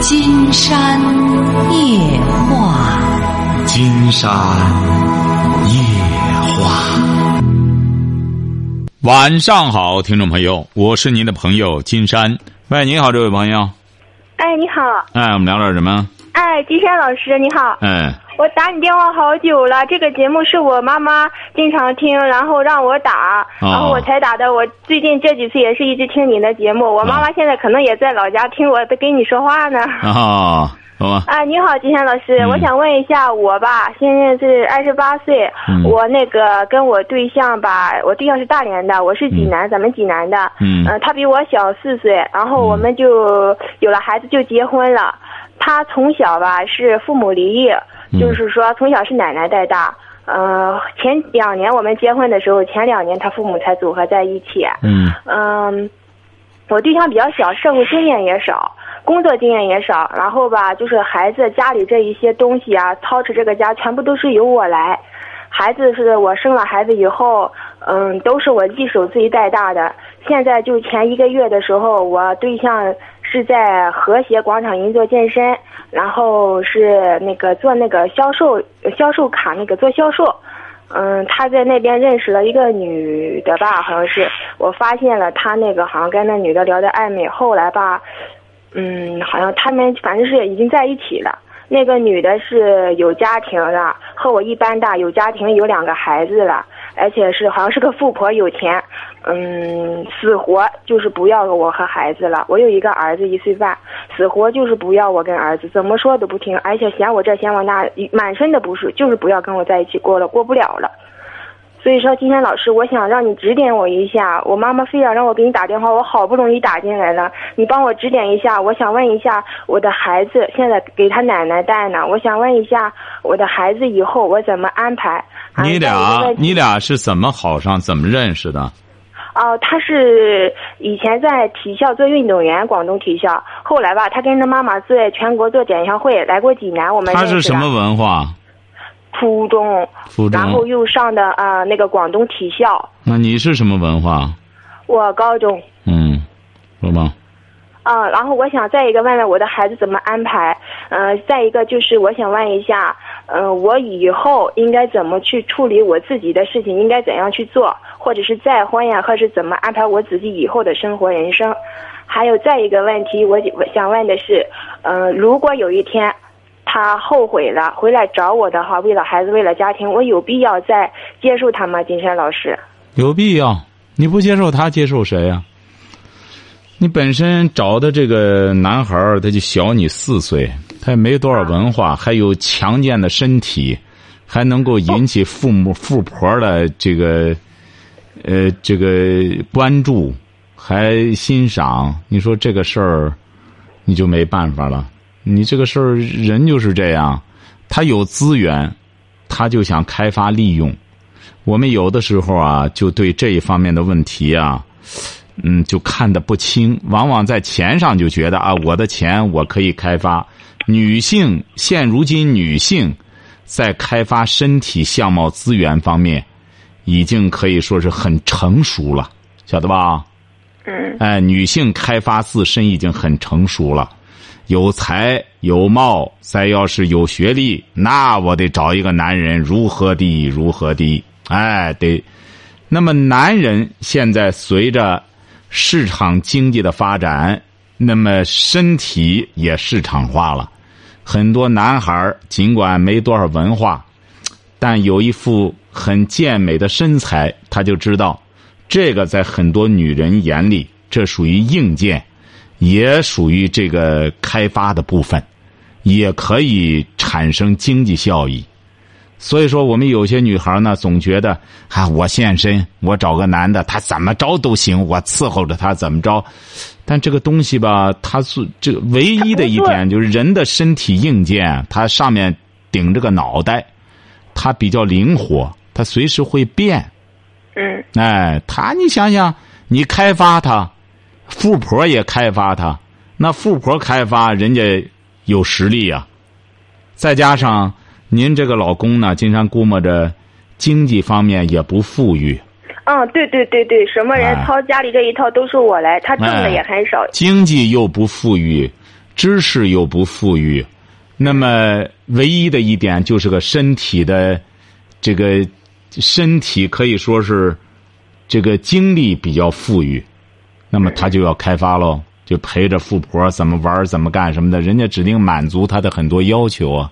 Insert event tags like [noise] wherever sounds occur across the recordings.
金山夜话，金山夜话。晚上好，听众朋友，我是您的朋友金山。喂，你好，这位朋友。哎，你好。哎，我们聊点什么？哎，金山老师，你好。哎，我打你电话好久了，这个节目是我妈妈经常听，然后让我打，然后我才打的。我最近这几次也是一直听你的节目。我妈妈现在可能也在老家听我在跟你说话呢。啊，好吧。[laughs] 啊，你好，金山老师，我想问一下我吧，现在是二十八岁，我那个跟我对象吧，我对象是大连的，我是济南，咱们济南的，嗯，他比我小四岁，然后我们就有了孩子就结婚了。他从小吧是父母离异，就是说从小是奶奶带大。嗯，前两年我们结婚的时候，前两年他父母才组合在一起。嗯嗯，我对象比较小，社会经验也少，工作经验也少。然后吧，就是孩子家里这一些东西啊，操持这个家全部都是由我来。孩子是我生了孩子以后，嗯，都是我一手自己带大的。现在就前一个月的时候，我对象。是在和谐广场银座健身，然后是那个做那个销售销售卡那个做销售，嗯，他在那边认识了一个女的吧，好像是我发现了他那个好像跟那女的聊的暧昧，后来吧，嗯，好像他们反正是已经在一起了。那个女的是有家庭的，和我一般大，有家庭有两个孩子了，而且是好像是个富婆，有钱。嗯，死活就是不要我和孩子了。我有一个儿子一岁半，死活就是不要我跟儿子，怎么说都不听，而且嫌我这嫌我那，满身的不是，就是不要跟我在一起过了，过不了了。所以说，今天老师，我想让你指点我一下。我妈妈非要让我给你打电话，我好不容易打进来了，你帮我指点一下。我想问一下，我的孩子现在给他奶奶带呢，我想问一下，我的孩子以后我怎么安排？你俩，你俩是怎么好上？怎么认识的？哦，他是以前在体校做运动员，广东体校。后来吧，他跟着妈妈在全国做展销会，来过济南。我们他是什么文化？初中。初中。然后又上的啊那个广东体校。那你是什么文化？我高中。嗯，说吧。嗯，然后我想再一个问问我的孩子怎么安排。嗯，再一个就是我想问一下，嗯，我以后应该怎么去处理我自己的事情？应该怎样去做？或者是再婚呀，或是怎么安排我自己以后的生活人生？还有再一个问题，我我想问的是，嗯，如果有一天他后悔了回来找我的话，为了孩子，为了家庭，我有必要再接受他吗？金山老师，有必要。你不接受他，接受谁呀？你本身找的这个男孩儿，他就小你四岁，他也没多少文化，还有强健的身体，还能够引起父母富婆的这个。呃，这个关注还欣赏，你说这个事儿，你就没办法了。你这个事儿，人就是这样，他有资源，他就想开发利用。我们有的时候啊，就对这一方面的问题啊，嗯，就看得不清。往往在钱上就觉得啊，我的钱我可以开发。女性现如今女性在开发身体相貌资源方面。已经可以说是很成熟了，晓得吧？嗯。哎，女性开发自身已经很成熟了，有才有貌，再要是有学历，那我得找一个男人如何的如何的，哎，得。那么，男人现在随着市场经济的发展，那么身体也市场化了，很多男孩尽管没多少文化，但有一副。很健美的身材，他就知道，这个在很多女人眼里，这属于硬件，也属于这个开发的部分，也可以产生经济效益。所以说，我们有些女孩呢，总觉得啊，我现身，我找个男的，他怎么着都行，我伺候着他怎么着。但这个东西吧，它是这唯一的一点，就是人的身体硬件，它上面顶着个脑袋，它比较灵活。它随时会变，嗯，哎，他你想想，你开发他，富婆也开发他，那富婆开发人家有实力呀，再加上您这个老公呢，经常估摸着经济方面也不富裕。嗯，对对对对，什么人操家里这一套都是我来，他挣的也很少。经济又不富裕，知识又不富裕，那么唯一的一点就是个身体的这个身体可以说是这个精力比较富裕，那么他就要开发喽，就陪着富婆怎么玩怎么干什么的，人家指定满足他的很多要求啊。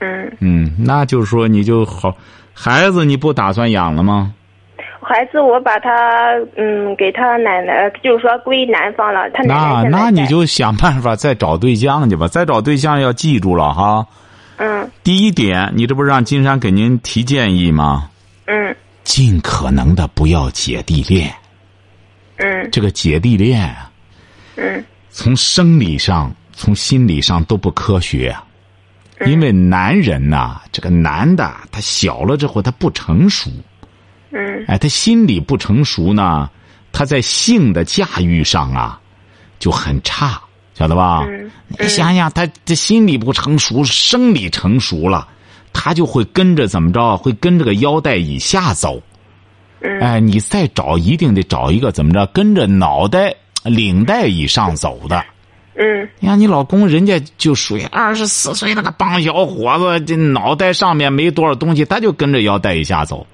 嗯，嗯，那就是说你就好，孩子你不打算养了吗？孩子我把他嗯给他奶奶，就是说归男方了，他奶奶那你就想办法再找对象去吧，再找对象要记住了哈。嗯第一点，你这不是让金山给您提建议吗？嗯尽可能的不要姐弟恋。嗯这个姐弟恋啊，嗯从生理上、从心理上都不科学啊。因为男人呐、这个男的他小了之后他不成熟，嗯哎，他心理不成熟呢，他在性的驾驭上啊就很差，晓得吧？嗯你想想，他这心理不成熟，生理成熟了，他就会跟着怎么着？会跟这个腰带以下走。嗯哎，你再找，一定得找一个怎么着？跟着脑袋、领带以上走的。嗯你看你老公，人家就属于二十四岁那个棒小伙子，这脑袋上面没多少东西，他就跟着腰带以下走。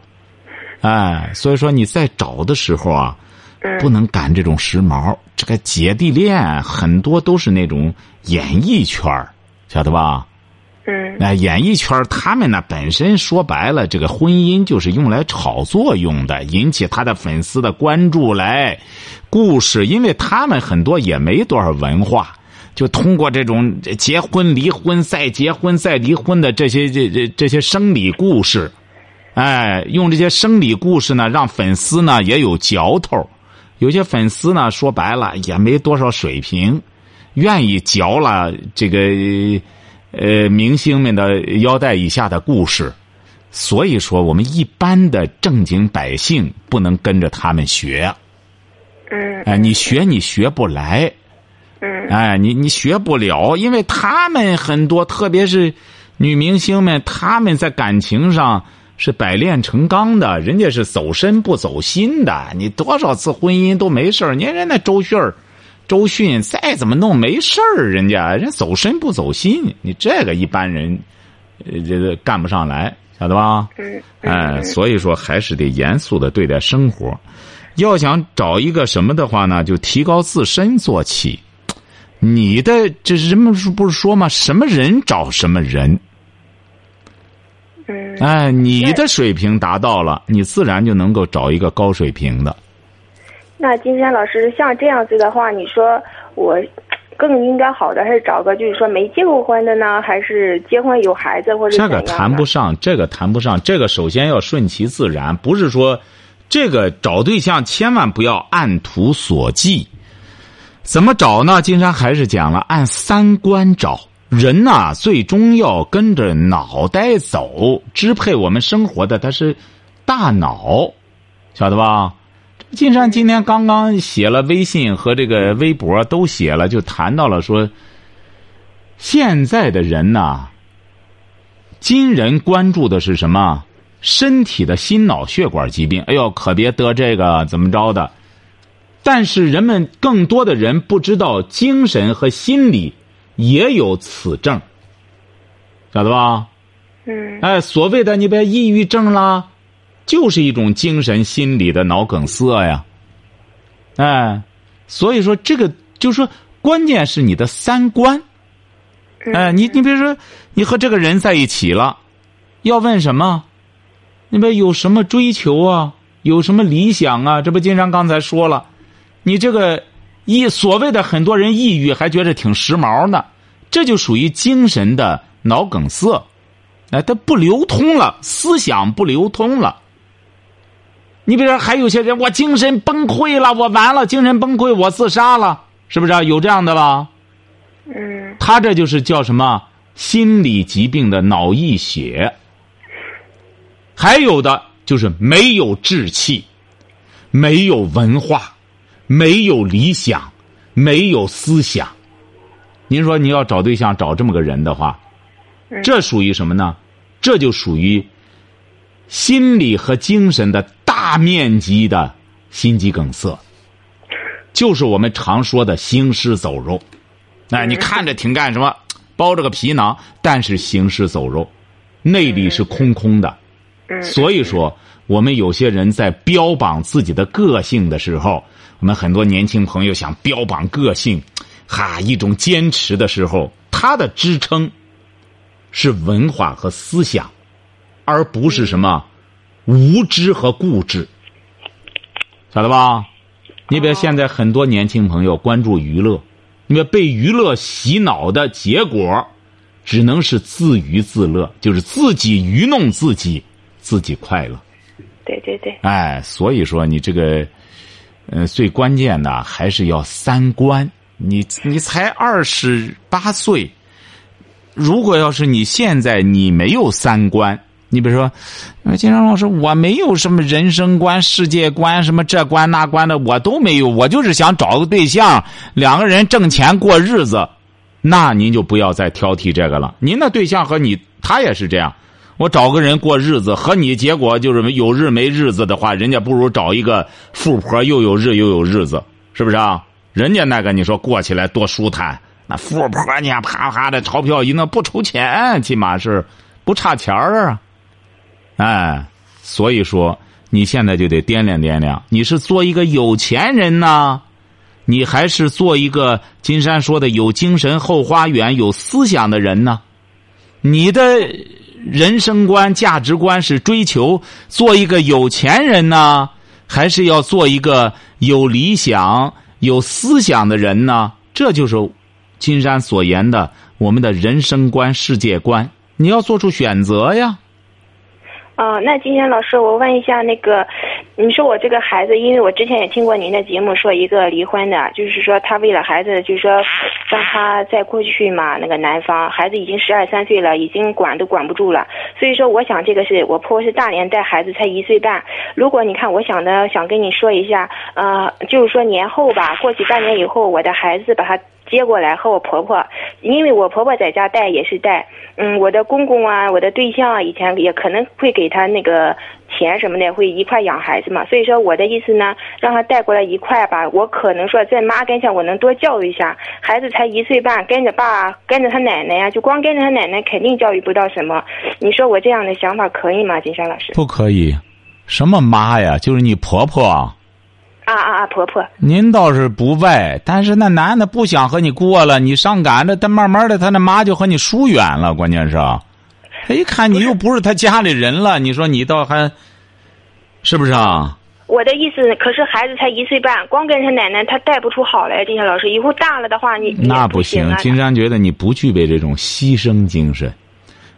哎，所以说你在找的时候啊，嗯不能赶这种时髦。这个姐弟恋很多都是那种演艺圈儿晓得吧？嗯那演艺圈儿他们呢，本身说白了，这个婚姻就是用来炒作用的，引起他的粉丝的关注来。故事，因为他们很多也没多少文化，就通过这种结婚、离婚、再结婚、再离婚的这些这这这些生理故事，哎，用这些生理故事呢，让粉丝呢也有嚼头。有些粉丝呢，说白了也没多少水平，愿意嚼了这个呃明星们的腰带以下的故事。所以说，我们一般的正经百姓不能跟着他们学。嗯哎，你学你学不来，嗯哎，你你学不了，因为他们很多，特别是女明星们，他们在感情上是百炼成钢的，人家是走身不走心的。你多少次婚姻都没事儿，你看人那周迅儿周迅再怎么弄没事儿，人家人走身不走心，你这个一般人呃这个干不上来，晓得吧？嗯哎，所以说还是得严肃的对待生活。要想找一个什么的话呢，就提高自身做起。你的这人们不是说吗？什么人找什么人。嗯哎，你的水平达到了，你自然就能够找一个高水平的。那金山老师，像这样子的话，你说我更应该好的还是找个就是说没结过婚的呢，还是结婚有孩子或者这个谈不上，这个谈不上，这个首先要顺其自然，不是说这个找对象千万不要按图索骥。怎么找呢？金山还是讲了，按三观找。人呐、最终要跟着脑袋走，支配我们生活的他是大脑，晓得吧？金山今天刚刚写了微信和这个微博都写了，就谈到了说，现在的人呐、今人关注的是什么？身体的心脑血管疾病。哎呦，可别得这个怎么着的。但是人们更多的人不知道，精神和心理也有此症，晓得吧？嗯哎，所谓的你别抑郁症啦，就是一种精神心理的脑梗塞呀。哎，所以说这个就是说，关键是你的三观。哎，你你比如说，你和这个人在一起了，要问什么？你们有什么追求啊？有什么理想啊？这不，金山刚才说了，你这个抑所谓的很多人抑郁还觉得挺时髦呢，这就属于精神的脑梗塞。哎，它不流通了，思想不流通了。你比如说，还有些人，我精神崩溃了，我完了，精神崩溃，我自杀了，是不是、啊、有这样的吧？嗯他这就是叫什么心理疾病的脑溢血。还有的就是没有志气，没有文化，没有理想，没有思想。您说你要找对象找这么个人的话，这属于什么呢？这就属于心理和精神的大面积的心肌梗塞，就是我们常说的行尸走肉。哎，你看着挺干什么，包着个皮囊，但是行尸走肉，内里是空空的。嗯，所以说，我们有些人在标榜自己的个性的时候，我们很多年轻朋友想标榜个性，哈，一种坚持的时候，他的支撑是文化和思想，而不是什么无知和固执，晓得吧？你比如现在很多年轻朋友关注娱乐，你别被娱乐洗脑的结果，只能是自娱自乐，就是自己愚弄自己，自己快乐。对对对，哎，所以说你这个，呃，最关键的还是要三观。你你才二十八岁，如果要是你现在你没有三观，你比如说，金山老师，我没有什么人生观、世界观，什么这关那关的，我都没有，我就是想找个对象，两个人挣钱过日子，那您就不要再挑剔这个了。您的对象和你，他也是这样。我找个人过日子，和你结果就是有日没日子的话，人家不如找一个富婆，又有日又有日子，是不是啊？人家那个你说过起来多舒坦，那富婆你啪啪的钞票一弄不愁钱，起码是不差钱儿啊。哎，所以说你现在就得掂量掂量，你是做一个有钱人呢，你还是做一个金山说的有精神后花园、有思想的人呢？你的人生观、价值观是追求做一个有钱人呢，还是要做一个有理想、有思想的人呢？这就是金山所言的我们的人生观、世界观。你要做出选择呀。哦，那今天老师，我问一下，那个，你说我这个孩子，因为我之前也听过您的节目，说一个离婚的，就是说他为了孩子，就是说让他再过去嘛，那个男方孩子已经十二三岁了，已经管都管不住了，所以说我想这个是我婆婆是大连带孩子才一岁半，如果你看，我想呢，想跟你说一下，呃，就是说年后吧，过去半年以后，我的孩子把他接过来和我婆婆，因为我婆婆在家带也是带，嗯，我的公公啊，我的对象啊，以前也可能会给他那个钱什么的，会一块养孩子嘛。所以说我的意思呢，让他带过来一块吧，我可能说在妈跟前，我能多教育一下。孩子才一岁半，跟着爸，跟着他奶奶呀，就光跟着他奶奶，肯定教育不到什么。你说我这样的想法可以吗，金山老师？不可以，什么妈呀？就是你婆婆。啊啊啊！婆婆，您倒是不外，但是那男的不想和你过了，你上赶着，他慢慢的，他那妈就和你疏远了。关键是，他一看你又不是他家里人了，你说你倒还，是不是啊？我的意思，可是孩子才一岁半，光跟他奶奶，他带不出好来。金霞老师，以后大了的话，你那不行。金山觉得你不具备这种牺牲精神。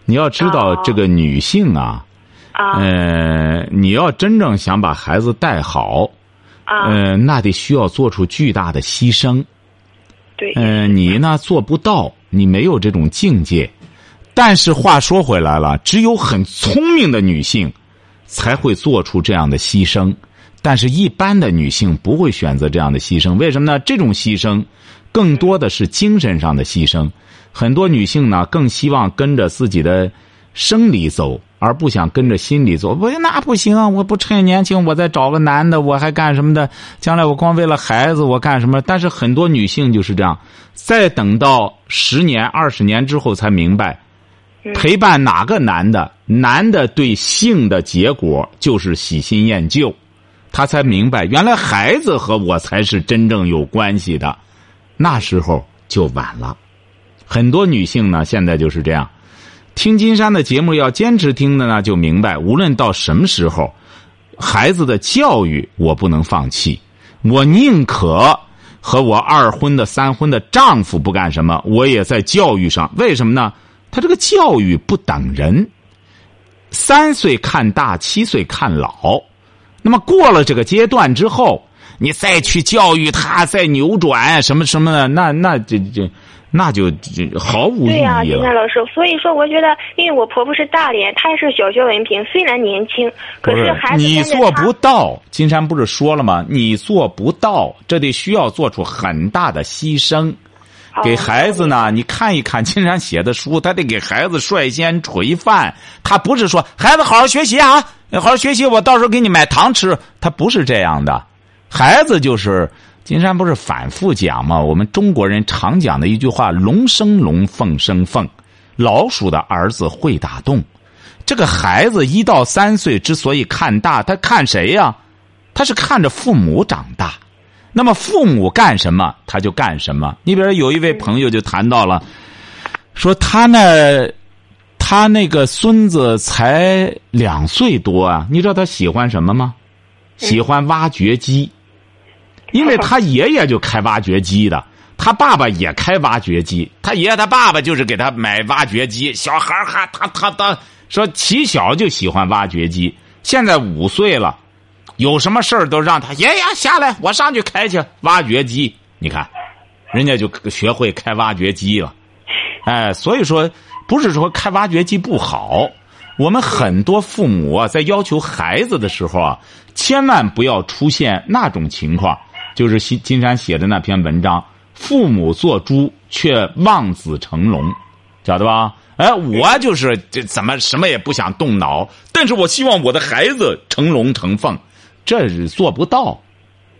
你要知道，这个女性啊，啊，呃，你要真正想把孩子带好。嗯，那得需要做出巨大的牺牲。对。嗯，你呢做不到，你没有这种境界。但是话说回来了，只有很聪明的女性才会做出这样的牺牲，但是一般的女性不会选择这样的牺牲。为什么呢？这种牺牲更多的是精神上的牺牲。很多女性呢更希望跟着自己的生理走。而不想跟着心里做，我那不行，啊我不趁年轻，我再找个男的，我还干什么的？将来我光为了孩子，我干什么？但是很多女性就是这样，再等到十年、二十年之后才明白，陪伴哪个男的，男的对性的结果就是喜新厌旧，他才明白原来孩子和我才是真正有关系的，那时候就晚了。很多女性呢，现在就是这样。听金山的节目要坚持听的呢，就明白，无论到什么时候，孩子的教育我不能放弃，我宁可和我二婚的、三婚的丈夫不干什么，我也在教育上。为什么呢？他这个教育不等人，三岁看大，七岁看老。那么过了这个阶段之后，你再去教育他，再扭转什么什么的，那那这这。那就毫无意义了。对呀，金山老师，所以说我觉得，因为我婆婆是大连，她是小学文凭，虽然年轻，可是孩子你做不到。金山不是说了吗？你做不到，这得需要做出很大的牺牲。给孩子呢，你看一看 [laughs] 金山写的书，他得给孩子率先垂范。他不是说孩子好好学习啊，好好学习，我到时候给你买糖吃。他不是这样的，孩子就是金山不是反复讲吗？我们中国人常讲的一句话：“龙生龙，凤生凤。”老鼠的儿子会打洞。这个孩子一到三岁之所以看大，他看谁呀？他是看着父母长大。那么父母干什么，他就干什么。你比如有一位朋友就谈到了，说他那他那个孙子才两岁多啊，你知道他喜欢什么吗？喜欢挖掘机。因为他爷爷就开挖掘机的，他爸爸也开挖掘机，他爷爷他爸爸就是给他买挖掘机。小孩儿哈，他他他说起小就喜欢挖掘机，现在五岁了，有什么事儿都让他爷爷下来，我上去开去挖掘机。你看，人家就学会开挖掘机了。哎，所以说不是说开挖掘机不好，我们很多父母啊，在要求孩子的时候啊，千万不要出现那种情况。就是金金山写的那篇文章，父母做猪却望子成龙，晓得吧？哎，我就是这怎么什么也不想动脑，但是我希望我的孩子成龙成凤，这是做不到。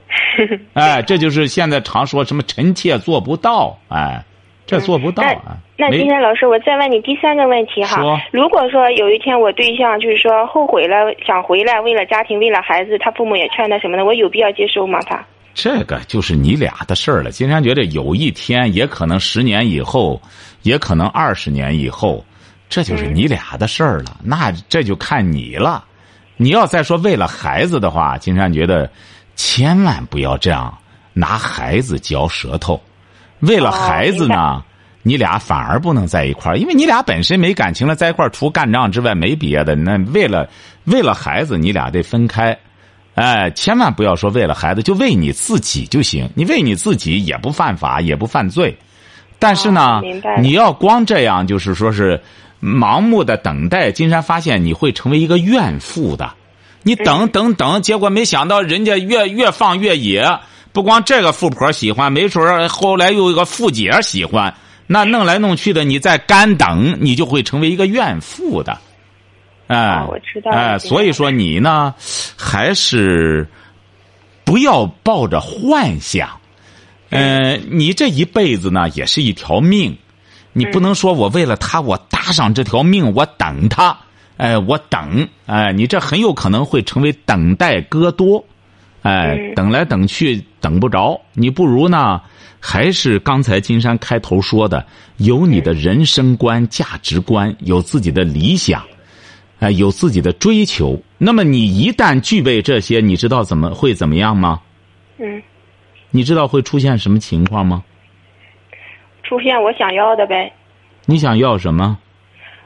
[laughs] 哎，这就是现在常说什么臣妾做不到，哎，这做不到啊。那今天老师，我再问你第三个问题哈。如果说有一天我对象就是说后悔了，想回来，为了家庭，为了孩子，他父母也劝他什么的，我有必要接受吗？他？这个就是你俩的事儿了。金山觉得有一天，也可能十年以后，也可能二十年以后，这就是你俩的事儿了。那这就看你了。你要再说为了孩子的话，金山觉得千万不要这样拿孩子嚼舌头。为了孩子呢，你俩反而不能在一块儿，因为你俩本身没感情了，在一块儿除干仗之外没别的。那为了为了孩子，你俩得分开。哎，千万不要说为了孩子，就为你自己就行。你为你自己也不犯法，也不犯罪。但是呢，你要光这样，就是说是盲目的等待。金山发现你会成为一个怨妇的。你等等等，结果没想到人家越越放越野。不光这个富婆喜欢，没准后来又一个富姐喜欢。那弄来弄去的，你再干等，你就会成为一个怨妇的。哎，我知道。哎，所以说你呢，还是不要抱着幻想。嗯，你这一辈子呢，也是一条命，你不能说我为了他，我搭上这条命，我等他。哎，我等，哎，你这很有可能会成为等待戈多。哎，等来等去等不着，你不如呢，还是刚才金山开头说的，有你的人生观、价值观，有自己的理想。哎，有自己的追求。那么你一旦具备这些，你知道怎么会怎么样吗？嗯。你知道会出现什么情况吗？出现我想要的呗。你想要什么？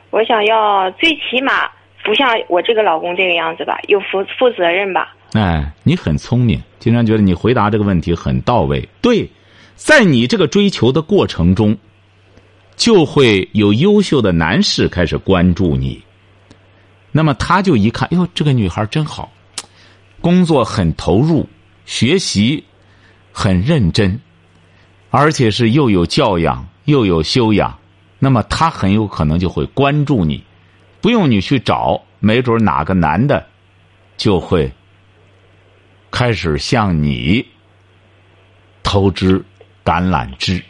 我想要最起码不像我这个老公这个样子吧，有负负责任吧。哎，你很聪明，经常觉得你回答这个问题很到位。对，在你这个追求的过程中，就会有优秀的男士开始关注你。那么他就一看，哟，这个女孩真好，工作很投入，学习很认真，而且是又有教养又有修养。那么他很有可能就会关注你，不用你去找，没准哪个男的就会开始向你投之橄榄枝。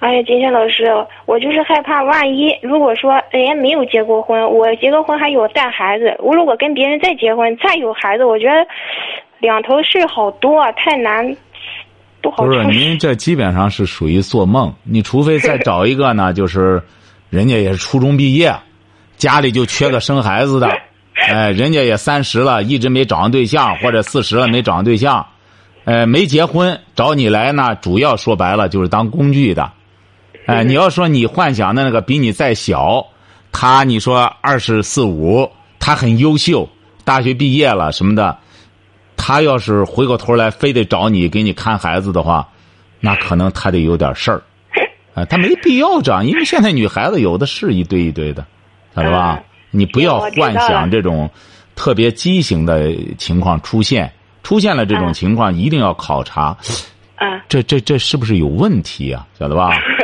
哎呀，金山老师，我就是害怕，万一如果说人家没有结过婚，我结个婚还有带孩子，我如果跟别人再结婚再有孩子，我觉得两头事好多，太难，不好。不是，您这基本上是属于做梦。你除非再 [laughs] 找一个呢，就是人家也是初中毕业，家里就缺个生孩子的，[laughs] 哎，人家也三十了，一直没找上对象，或者四十了没找上对象，呃，没结婚找你来呢，主要说白了就是当工具的。哎，[laughs] 你要说你幻想的那个比你再小，他你说二十四五，他很优秀，大学毕业了什么的，他要是回过头来非得找你给你看孩子的话，那可能他得有点事儿，[laughs] 啊，他没必要这样，因为现在女孩子有的是一堆一堆的，晓得吧？你不要幻想这种特别畸形的情况出现，出现了这种情况一定要考察，这这这是不是有问题啊？晓得吧？[laughs]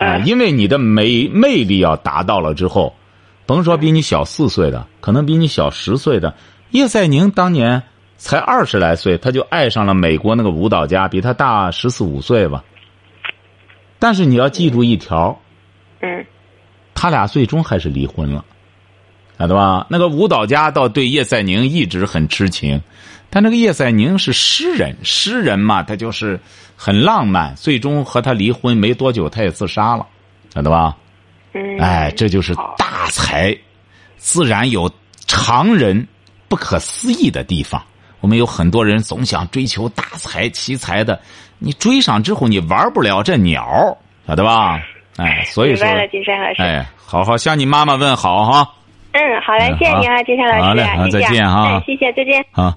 啊，[laughs] 因为你的美魅力要达到了之后，甭说比你小四岁的，可能比你小十岁的叶赛宁当年才二十来岁，他就爱上了美国那个舞蹈家，比他大十四五岁吧。但是你要记住一条，嗯他俩最终还是离婚了，晓得吧？那个舞蹈家倒对叶赛宁一直很痴情，但那个叶赛宁是诗人，诗人嘛，他就是很浪漫，最终和他离婚没多久，他也自杀了，晓得吧？嗯，哎，这就是大才，自然有常人不可思议的地方。我们有很多人总想追求大才奇才的，你追上之后你玩不了这鸟，晓得吧？哎，所以说。哎，好好向你妈妈问好哈嗯，好嘞，谢谢嗯您啊，金山老师。好嘞好谢谢再见哈哎，谢谢，再见。好。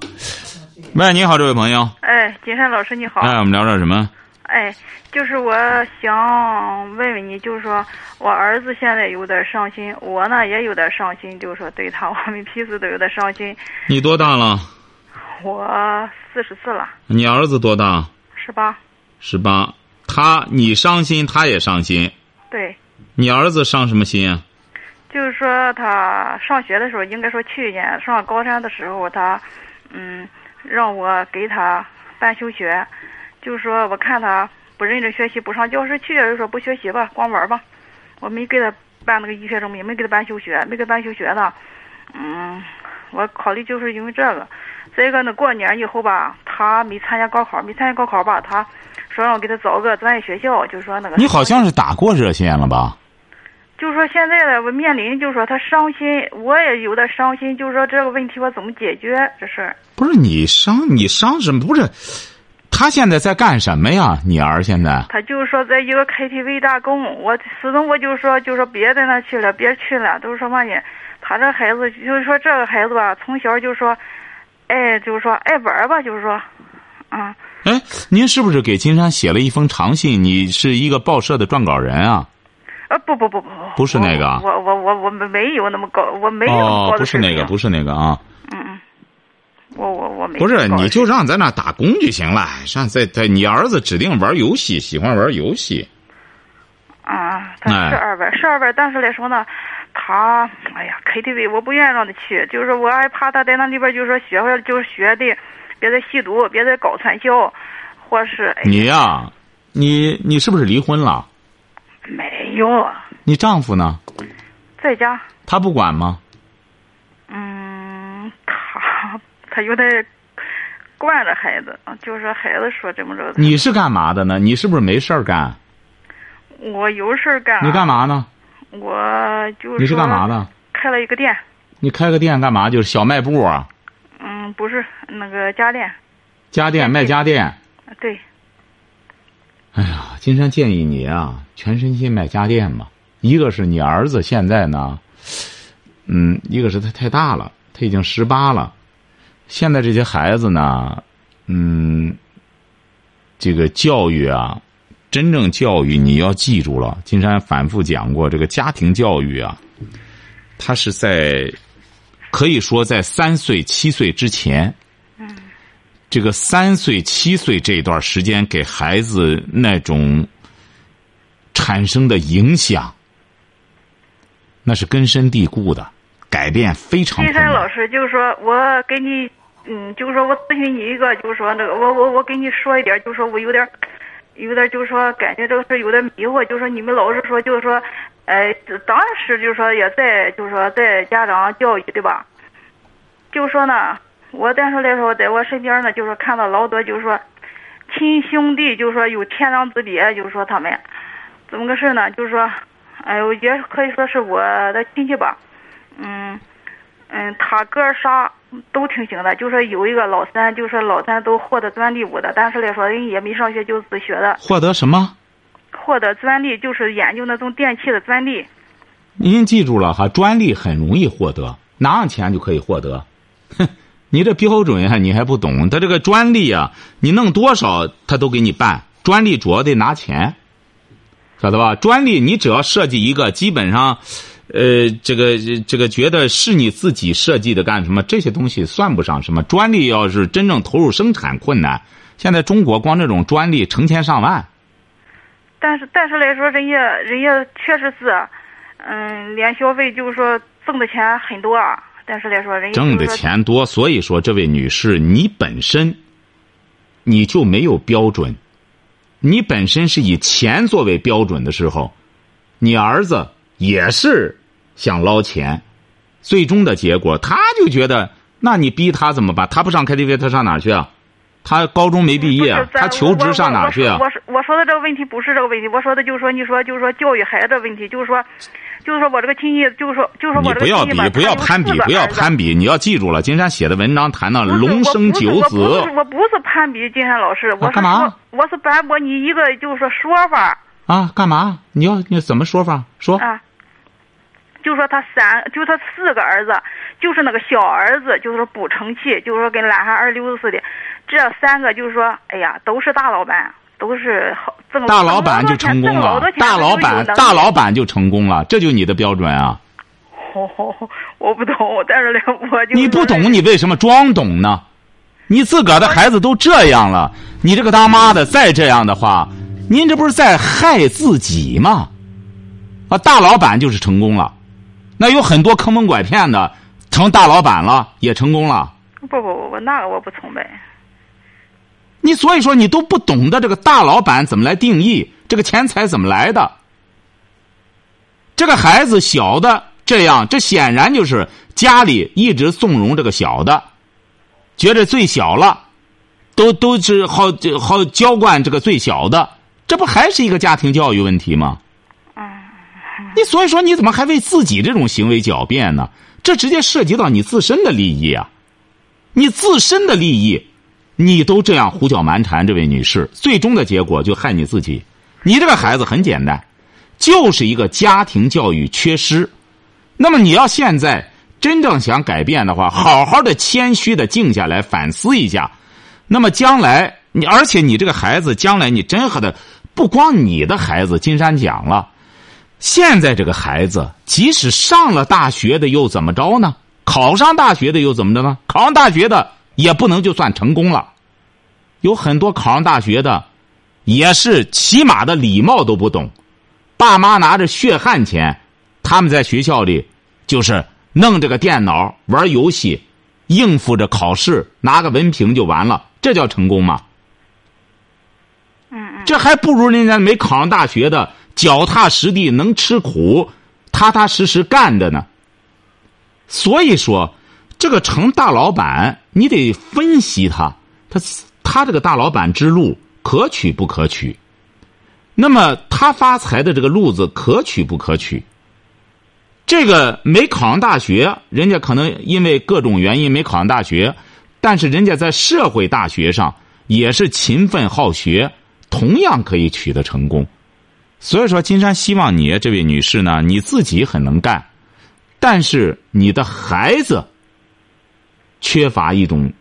喂，你好，这位朋友，哎，金山老师你好。哎，我们聊点什么？哎，就是我想问问你，就是说我儿子现在有点伤心，我呢也有点伤心，就是说对他，我们彼此都有点伤心。你多大了？我四十四了，你儿子多大？十八，十八。他你伤心，他也伤心。对，你儿子伤什么心啊？就是说他上学的时候，应该说去年上高三的时候，他嗯让我给他办休学，就是说我看他不认真学习，不上教室去，就说不学习吧，光玩吧。我没给他办那个医学证明，没给他办休学，没给他办休学呢。嗯，我考虑就是因为这个。再一个呢，过年以后吧，他没参加高考，没参加高考吧，他说让我给他找个专业学校，就是说那个。你好像是打过热线了吧？就是说现在呢，我面临就是说他伤心，我也有点伤心，就是说这个问题我怎么解决这事儿？不是你伤你伤什么？不是，他现在在干什么呀？你儿现在？他就是说在一个 KTV 打工，我始终我就说就说别在那去了，别去了，都是说嘛呢？他这孩子就是说这个孩子吧，从小就说，哎，就是说爱玩吧，就是说，啊，哎，您是不是给金山写了一封长信？你是一个报社的撰稿人啊？呃，不不不不，不是那个啊我我我我没没有那么高，我没有那么哦高，的水平不是那个，不是那个啊。嗯嗯，我我我没不是，你就让在那打工就行了。上在在你儿子指定玩游戏，喜欢玩游戏。啊，他哎是二班，是二班，但是来说呢，他，哎呀，KTV 我不愿意让他去，就是我还怕他在那里边就是说学会就是学的，别再吸毒，别再搞传销，或是哎你呀、你你是不是离婚了？没有啊，你丈夫呢？在家，他不管吗？嗯，他他有点惯着孩子，就是孩子说这么着，你是干嘛的呢？你是不是没事儿干？我有事儿干，你干？嘛呢？我就是你是干嘛说的？开了一个店，你开个店干嘛？就是小卖部啊，嗯，不是那个家电，家电卖家电。对，哎呀，金山建议你啊，全身心卖家电吧。一个是你儿子现在呢，嗯，一个是他太大了，他已经十八了。现在这些孩子呢，嗯，这个教育啊，真正教育你要记住了。金山反复讲过，这个家庭教育啊，他是在可以说在三岁七岁之前。这个三岁七岁这段时间给孩子那种产生的影响，那是根深蒂固的，改变非常金困难。山老师，就是说我给你，嗯，就是说我咨询你一个，就是说那个我我我给你说一点，就是说我有点，有点就是说感觉这个事有点迷惑，就是说你们老是说就是说，呃，当时就是说也在就是说在家长教育对吧？就说呢，我但是来说在我身边呢，就是看到老多就是说亲兄弟，就是说有天壤之别，就是说他们怎么个事呢？就是说，哎呦，也可以说是我的亲戚吧，嗯。嗯，他哥儿仨都挺行的，就是有一个老三，就是老三都获得专利五的，但是来说人也没上学就自学的，获得什么？获得专利就是研究那种电器的专利。您记住了哈，专利很容易获得，拿上钱就可以获得。哼，你这标准呀，你还不懂？他这个专利啊，你弄多少他都给你办。专利主要得拿钱，晓得吧？专利你只要设计一个，基本上，呃，这个这个觉得是你自己设计的干什么？这些东西算不上什么。专利要是真正投入生产困难，现在中国光这种专利成千上万。但是但是来说，人家人家确实是，嗯，连消费就是说挣的钱很多啊，但是来说，人家挣的钱多，所以说这位女士，你本身你就没有标准，你本身是以钱作为标准的时候，你儿子也是想捞钱，最终的结果他就觉得，那你逼他怎么办？他不上 KTV，他上哪去啊？他高中没毕业他求职上哪去啊我说我说的这个问题不是这个问题，我说的就是说，你说就是说教育孩子的问题，就是说，就是说我这个亲戚，就是说，就是说你我这不要比个亲戚你，，不要攀比，不要攀比。你要记住了，金山写的文章谈到龙生九我不子是，我不是攀比金山老师，我是干嘛说，我是反驳你一个就是说说法啊，干嘛？你要你怎么说法？说啊，就说他三，就他四个儿子，就是那个小儿子，就是说不成器，就是说跟懒汉二流子似的，这三个就是说，哎呀，都是大老板，都是好挣大老板就成功了，大老板大老板就成功了，这就你的标准啊！[laughs] 哦，我不懂，但是呢，我就你不懂，你为什么装懂呢？你自个儿的孩子都这样了，你这个当妈的再这样的话，您这不是在害自己吗？啊，大老板就是成功了，那有很多坑蒙拐骗的成大老板了，也成功了。不不不不，那个我不崇拜。你所以说你都不懂得这个大老板怎么来定义这个钱财怎么来的。这个孩子小的这样，这显然就是家里一直纵容这个小的，觉得最小了，都都是好好娇惯这个最小的，这不还是一个家庭教育问题吗？你所以说你怎么还为自己这种行为狡辩呢？这直接涉及到你自身的利益啊！你自身的利益。你都这样胡搅蛮缠，这位女士，最终的结果就害你自己。你这个孩子很简单，就是一个家庭教育缺失。那么你要现在真正想改变的话，好好的谦虚的静下来反思一下。那么将来你，而且你这个孩子将来你真和的，不光你的孩子，金山讲了，现在这个孩子即使上了大学的又怎么着呢？考上大学的又怎么着呢？考上大学的。也不能就算成功了，有很多考上大学的，也是起码的礼貌都不懂，爸妈拿着血汗钱，他们在学校里就是弄这个电脑玩游戏，应付着考试，拿个文凭就完了，这叫成功吗？嗯嗯，这还不如人家没考上大学的脚踏实地能吃苦，踏踏实实干的呢。所以说。这个成大老板，你得分析他，他他这个大老板之路可取不可取？那么他发财的这个路子可取不可取？这个没考上大学，人家可能因为各种原因没考上大学，但是人家在社会大学上也是勤奋好学，同样可以取得成功。所以说，金山希望你这位女士呢，你自己很能干，但是你的孩子。缺乏一种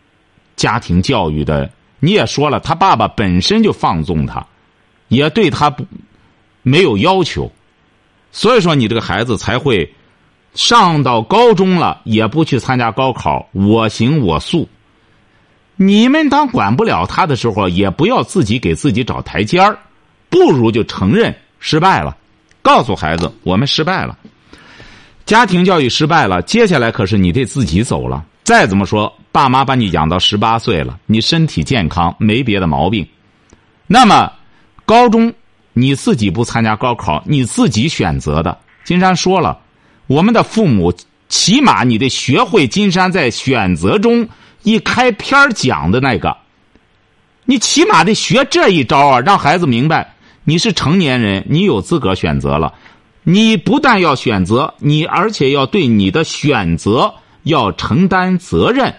家庭教育的，你也说了，他爸爸本身就放纵他，也对他不没有要求，所以说你这个孩子才会上到高中了也不去参加高考，我行我素。你们当管不了他的时候，也不要自己给自己找台阶儿，不如就承认失败了，告诉孩子我们失败了，家庭教育失败了，接下来可是你得自己走了。再怎么说，爸妈把你养到十八岁了，你身体健康，没别的毛病。那么，高中你自己不参加高考，你自己选择的。金山说了，我们的父母起码你得学会金山在选择中一开篇讲的那个，你起码得学这一招啊，让孩子明白你是成年人，你有资格选择了。你不但要选择，你而且要对你的选择。要承担责任，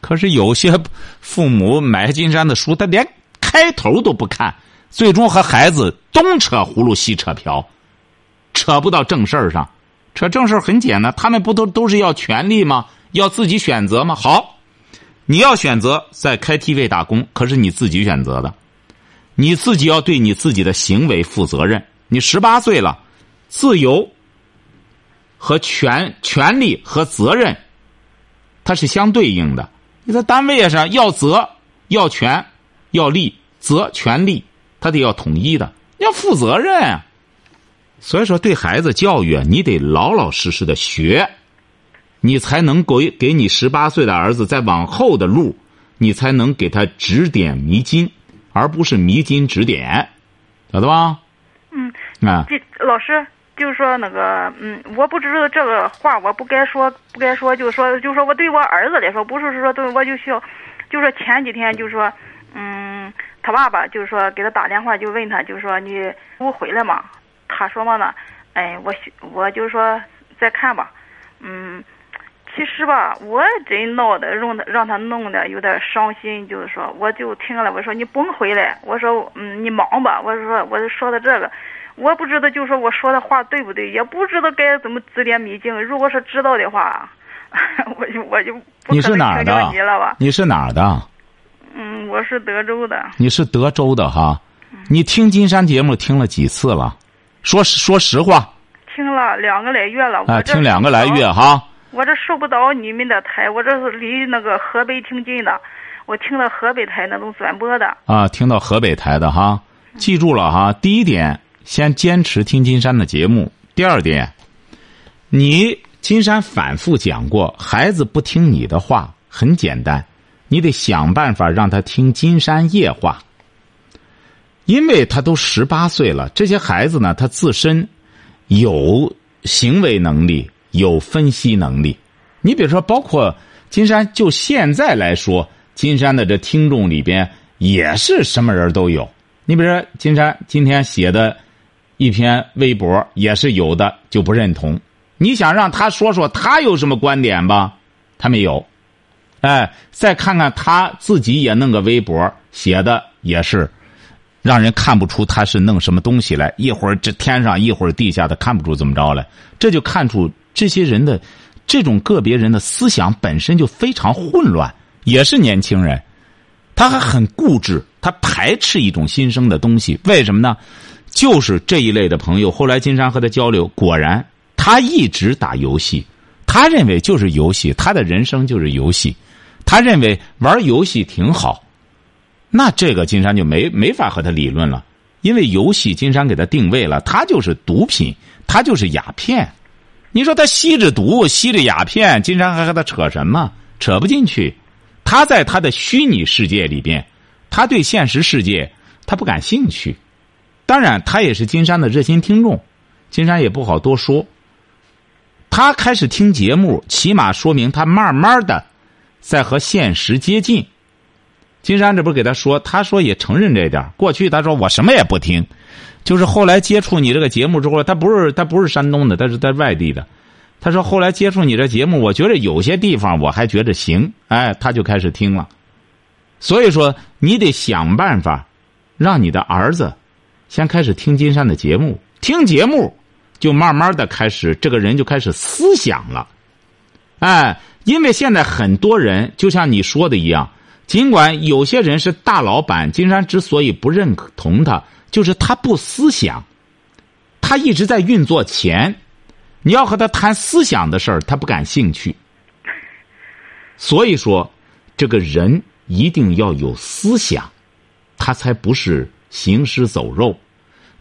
可是有些父母买金山的书，他连开头都不看，最终和孩子东扯葫芦西扯瓢，扯不到正事儿上。扯正事儿很简单，他们不都都是要权利吗？要自己选择吗？好，你要选择在 KTV 打工，可是你自己选择的，你自己要对你自己的行为负责任。你十八岁了，自由和权权利和责任。它是相对应的，你在单位上要责、要权、要利，责、权、利，他得要统一的，要负责任啊。所以说，对孩子教育啊，你得老老实实的学，你才能给给你十八岁的儿子在往后的路，你才能给他指点迷津，而不是迷津指点，晓得吧？嗯，啊，这老师就是说那个，嗯，我不知道这个话我不该说，不该说，就是说，就是说我对我儿子来说，不是说对我就需要，就是说前几天就是说，嗯，他爸爸就是说给他打电话就问他，就是说你不回来嘛？他说嘛呢？哎，我我就是说再看吧，嗯，其实吧，我真闹的让他让他弄得有点伤心，就是说我就听了，我说你甭回来，我说嗯你忙吧，我说我就说的这个。我不知道，就是说我说的话对不对，也不知道该怎么指点迷津。如果是知道的话，[laughs] 我就我就不你是哪儿的？你了吧？你是哪儿的？嗯，我是德州的。你是德州的哈？你听金山节目听了几次了？说说实话。听了两个来月了。啊，听两个来月哈。我这受不到你们的台，我这是离那个河北挺近的，我听到河北台那种转播的。啊，听到河北台的哈，记住了哈。第一点。先坚持听金山的节目。第二点，你金山反复讲过，孩子不听你的话，很简单，你得想办法让他听金山夜话。因为他都十八岁了，这些孩子呢，他自身有行为能力，有分析能力。你比如说，包括金山，就现在来说，金山的这听众里边也是什么人都有。你比如说，金山今天写的。一篇微博也是有的，就不认同。你想让他说说他有什么观点吧？他没有。哎，再看看他自己也弄个微博，写的也是，让人看不出他是弄什么东西来。一会儿这天上，一会儿地下的，看不出怎么着来。这就看出这些人的这种个别人的思想本身就非常混乱。也是年轻人，他还很固执，他排斥一种新生的东西。为什么呢？就是这一类的朋友，后来金山和他交流，果然他一直打游戏，他认为就是游戏，他的人生就是游戏，他认为玩游戏挺好。那这个金山就没没法和他理论了，因为游戏金山给他定位了，他就是毒品，他就是鸦片。你说他吸着毒，吸着鸦片，金山还和他扯什么？扯不进去。他在他的虚拟世界里边，他对现实世界他不感兴趣。当然，他也是金山的热心听众，金山也不好多说。他开始听节目，起码说明他慢慢的在和现实接近。金山这不是给他说，他说也承认这点。过去他说我什么也不听，就是后来接触你这个节目之后，他不是他不是山东的，他是在外地的。他说后来接触你这节目，我觉得有些地方我还觉得行，哎，他就开始听了。所以说，你得想办法让你的儿子。先开始听金山的节目，听节目，就慢慢的开始，这个人就开始思想了，哎，因为现在很多人就像你说的一样，尽管有些人是大老板，金山之所以不认同他，就是他不思想，他一直在运作钱，你要和他谈思想的事儿，他不感兴趣。所以说，这个人一定要有思想，他才不是。行尸走肉，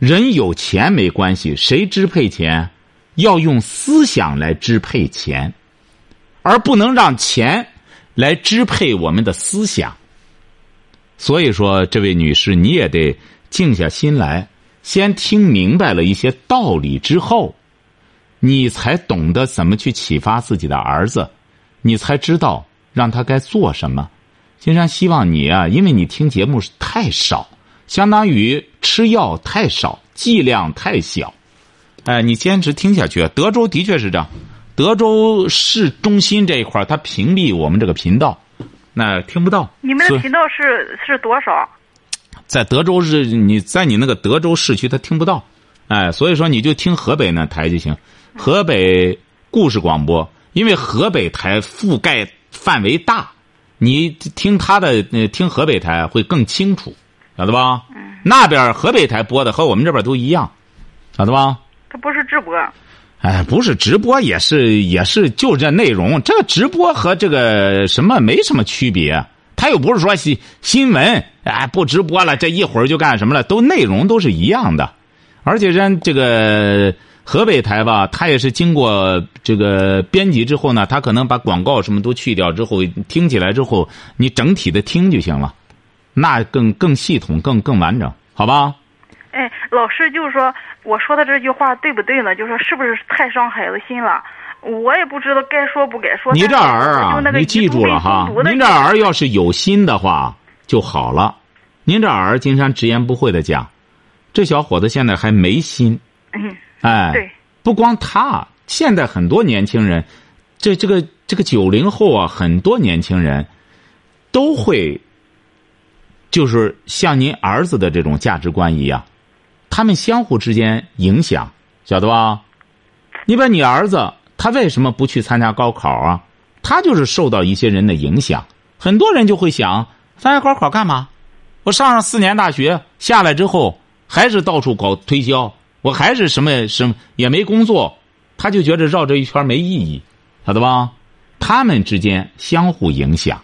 人有钱没关系，谁支配钱？要用思想来支配钱，而不能让钱来支配我们的思想。所以说，这位女士，你也得静下心来，先听明白了一些道理之后，你才懂得怎么去启发自己的儿子，你才知道让他该做什么。金山希望你啊，因为你听节目太少。相当于吃药太少，剂量太小，哎，你坚持听下去。德州的确是这样，德州市中心这一块它屏蔽我们这个频道，那听不到。你们的频道是是多少？在德州是你在你那个德州市区，他听不到，哎，所以说你就听河北那台就行，河北故事广播，因为河北台覆盖范围大，你听他的听河北台会更清楚。晓得吧？嗯，那边河北台播的和我们这边都一样，晓得吧？它不是直播。哎，不是直播，也是也是就这内容。这个直播和这个什么没什么区别。他又不是说新新闻，哎，不直播了，这一会儿就干什么了？都内容都是一样的。而且人这个河北台吧，它也是经过这个编辑之后呢，它可能把广告什么都去掉之后，听起来之后，你整体的听就行了，那更更系统、更更完整，好吧？哎，老师就是说，我说的这句话对不对呢？就是说是不是太伤孩子心了？我也不知道该说不该说。你这儿啊，你记住了哈，您这儿要是有心的话就好了。您这儿金山直言不讳的讲，这小伙子现在还没心。嗯。哎。对。不光他，现在很多年轻人，这这个这个九零后啊，很多年轻人都会，就是像您儿子的这种价值观一样，他们相互之间影响，晓得吧？你把你儿子。他为什么不去参加高考啊？他就是受到一些人的影响。很多人就会想，参加高考干嘛？我上上四年大学下来之后，还是到处搞推销，我还是什么什么也没工作。他就觉得绕这一圈没意义，晓得吧？他们之间相互影响。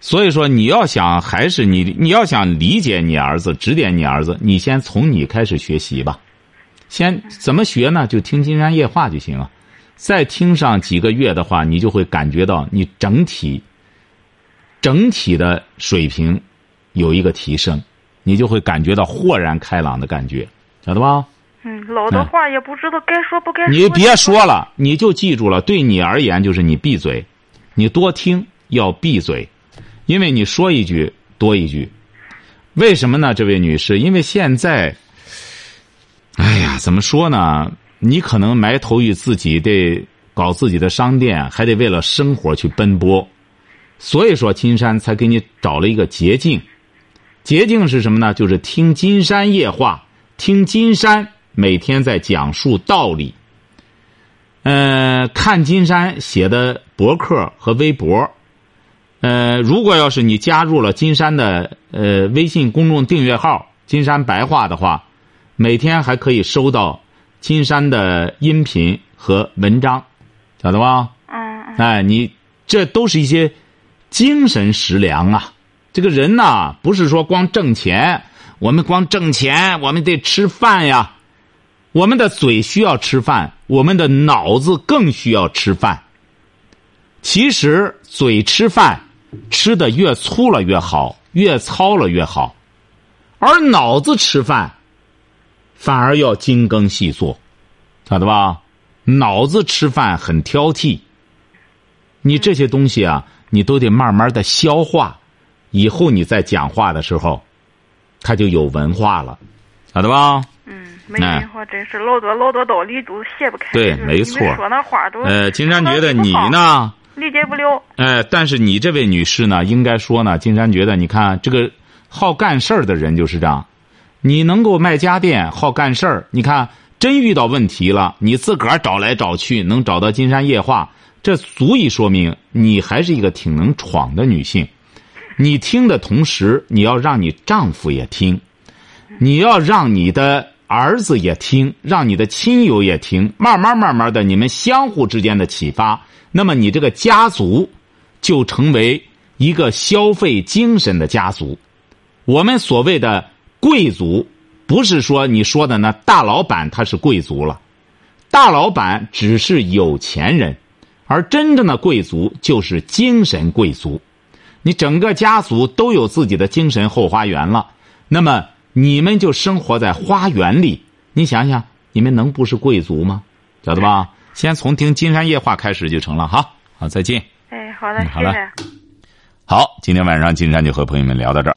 所以说，你要想还是你你要想理解你儿子，指点你儿子，你先从你开始学习吧。先怎么学呢？就听《金山夜话》就行了。再听上几个月的话，你就会感觉到你整体、整体的水平有一个提升，你就会感觉到豁然开朗的感觉，晓得吧？嗯，老的话也不知道该说不该说。你别说了，你就记住了。对你而言，就是你闭嘴，你多听，要闭嘴，因为你说一句多一句。为什么呢？这位女士，因为现在。哎呀，怎么说呢？你可能埋头于自己得搞自己的商店，还得为了生活去奔波，所以说金山才给你找了一个捷径。捷径是什么呢？就是听金山夜话，听金山每天在讲述道理。呃，看金山写的博客和微博。呃，如果要是你加入了金山的呃微信公众订阅号“金山白话”的话。每天还可以收到金山的音频和文章，晓得吧？嗯。哎，你这都是一些精神食粮啊！这个人呐，不是说光挣钱，我们光挣钱，我们得吃饭呀。我们的嘴需要吃饭，我们的脑子更需要吃饭。其实，嘴吃饭吃的越粗了越好，越糙了越好，而脑子吃饭。反而要精耕细作，晓得吧？脑子吃饭很挑剔。你这些东西啊，你都得慢慢的消化，以后你在讲话的时候，他就有文化了，晓得吧？嗯，没文化真是老多老多道理都卸不开。对，没错。说那话都呃，金山觉得你呢，理解不了。哎，但是你这位女士呢，应该说呢，金山觉得，你看这个好干事儿的人就是这样。你能够卖家电，好干事儿。你看，真遇到问题了，你自个儿找来找去，能找到金山夜话，这足以说明你还是一个挺能闯的女性。你听的同时，你要让你丈夫也听，你要让你的儿子也听，让你的亲友也听。慢慢慢慢的，你们相互之间的启发，那么你这个家族就成为一个消费精神的家族。我们所谓的。贵族不是说你说的那大老板他是贵族了，大老板只是有钱人，而真正的贵族就是精神贵族。你整个家族都有自己的精神后花园了，那么你们就生活在花园里。你想想，你们能不是贵族吗？晓得吧？先从听金山夜话开始就成了哈。好，再见。哎，好的，好了。好，今天晚上金山就和朋友们聊到这儿。